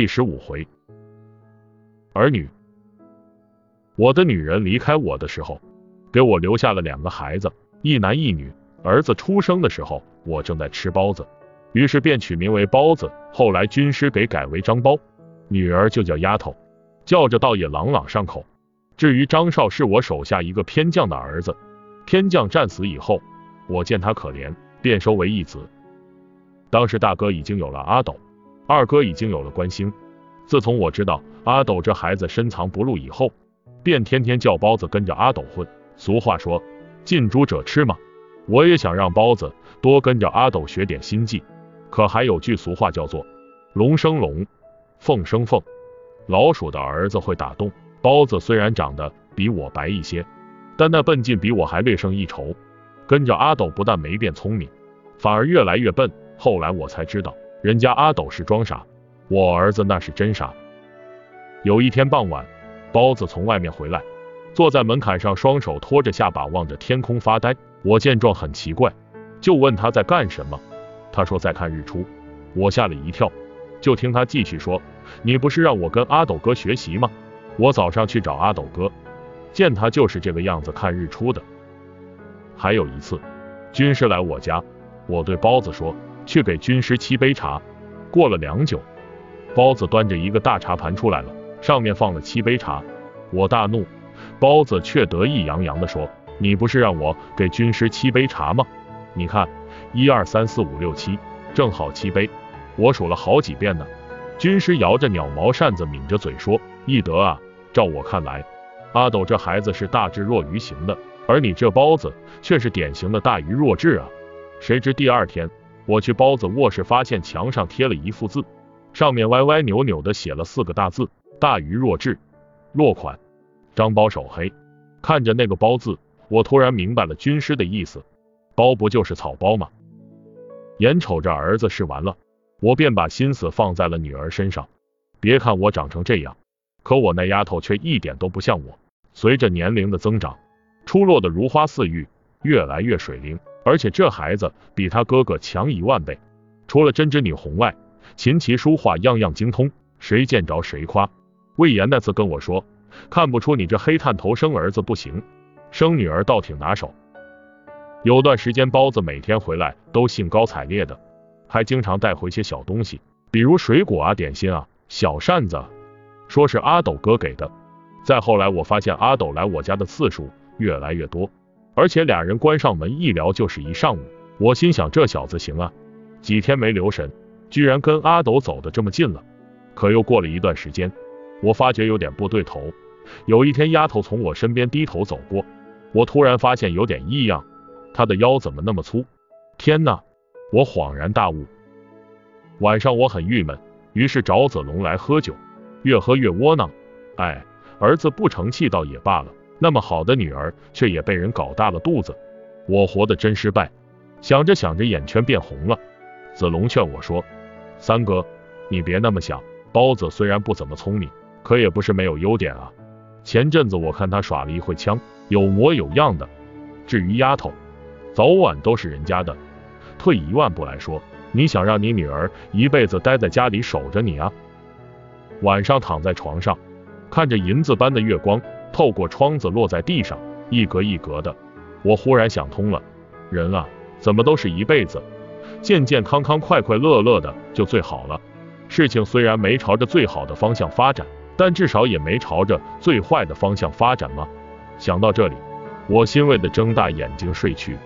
第十五回，儿女。我的女人离开我的时候，给我留下了两个孩子，一男一女。儿子出生的时候，我正在吃包子，于是便取名为包子。后来军师给改为张包，女儿就叫丫头，叫着倒也朗朗上口。至于张少，是我手下一个偏将的儿子，偏将战死以后，我见他可怜，便收为义子。当时大哥已经有了阿斗。二哥已经有了关心。自从我知道阿斗这孩子深藏不露以后，便天天叫包子跟着阿斗混。俗话说，近朱者赤嘛。我也想让包子多跟着阿斗学点心计。可还有句俗话叫做“龙生龙，凤生凤”。老鼠的儿子会打洞。包子虽然长得比我白一些，但那笨劲比我还略胜一筹。跟着阿斗不但没变聪明，反而越来越笨。后来我才知道。人家阿斗是装傻，我儿子那是真傻。有一天傍晚，包子从外面回来，坐在门槛上，双手托着下巴，望着天空发呆。我见状很奇怪，就问他在干什么。他说在看日出。我吓了一跳，就听他继续说：“你不是让我跟阿斗哥学习吗？我早上去找阿斗哥，见他就是这个样子看日出的。还有一次，军师来我家，我对包子说。”去给军师沏杯茶。过了良久，包子端着一个大茶盘出来了，上面放了七杯茶。我大怒，包子却得意洋洋地说：“你不是让我给军师沏杯茶吗？你看，一二三四五六七，正好七杯。我数了好几遍呢。”军师摇着鸟毛扇子，抿着嘴说：“易德啊，照我看来，阿斗这孩子是大智若愚型的，而你这包子却是典型的大愚若智啊。”谁知第二天。我去包子卧室，发现墙上贴了一幅字，上面歪歪扭扭的写了四个大字：大愚若智。落款：张包手黑。看着那个包字，我突然明白了军师的意思，包不就是草包吗？眼瞅着儿子试完了，我便把心思放在了女儿身上。别看我长成这样，可我那丫头却一点都不像我。随着年龄的增长，出落的如花似玉，越来越水灵。而且这孩子比他哥哥强一万倍，除了针织女红外，琴棋书画样样精通，谁见着谁夸。魏延那次跟我说，看不出你这黑炭头生儿子不行，生女儿倒挺拿手。有段时间包子每天回来都兴高采烈的，还经常带回些小东西，比如水果啊、点心啊、小扇子，说是阿斗哥给的。再后来我发现阿斗来我家的次数越来越多。而且俩人关上门一聊就是一上午，我心想这小子行啊，几天没留神，居然跟阿斗走的这么近了。可又过了一段时间，我发觉有点不对头。有一天，丫头从我身边低头走过，我突然发现有点异样，她的腰怎么那么粗？天呐！我恍然大悟。晚上我很郁闷，于是找子龙来喝酒，越喝越窝囊。哎，儿子不成器倒也罢了。那么好的女儿，却也被人搞大了肚子，我活得真失败。想着想着，眼圈变红了。子龙劝我说：“三哥，你别那么想。包子虽然不怎么聪明，可也不是没有优点啊。前阵子我看他耍了一会枪，有模有样的。至于丫头，早晚都是人家的。退一万步来说，你想让你女儿一辈子待在家里守着你啊？晚上躺在床上，看着银子般的月光。”透过窗子落在地上，一格一格的。我忽然想通了，人啊，怎么都是一辈子，健健康康、快快乐乐的就最好了。事情虽然没朝着最好的方向发展，但至少也没朝着最坏的方向发展吗？想到这里，我欣慰的睁大眼睛睡去。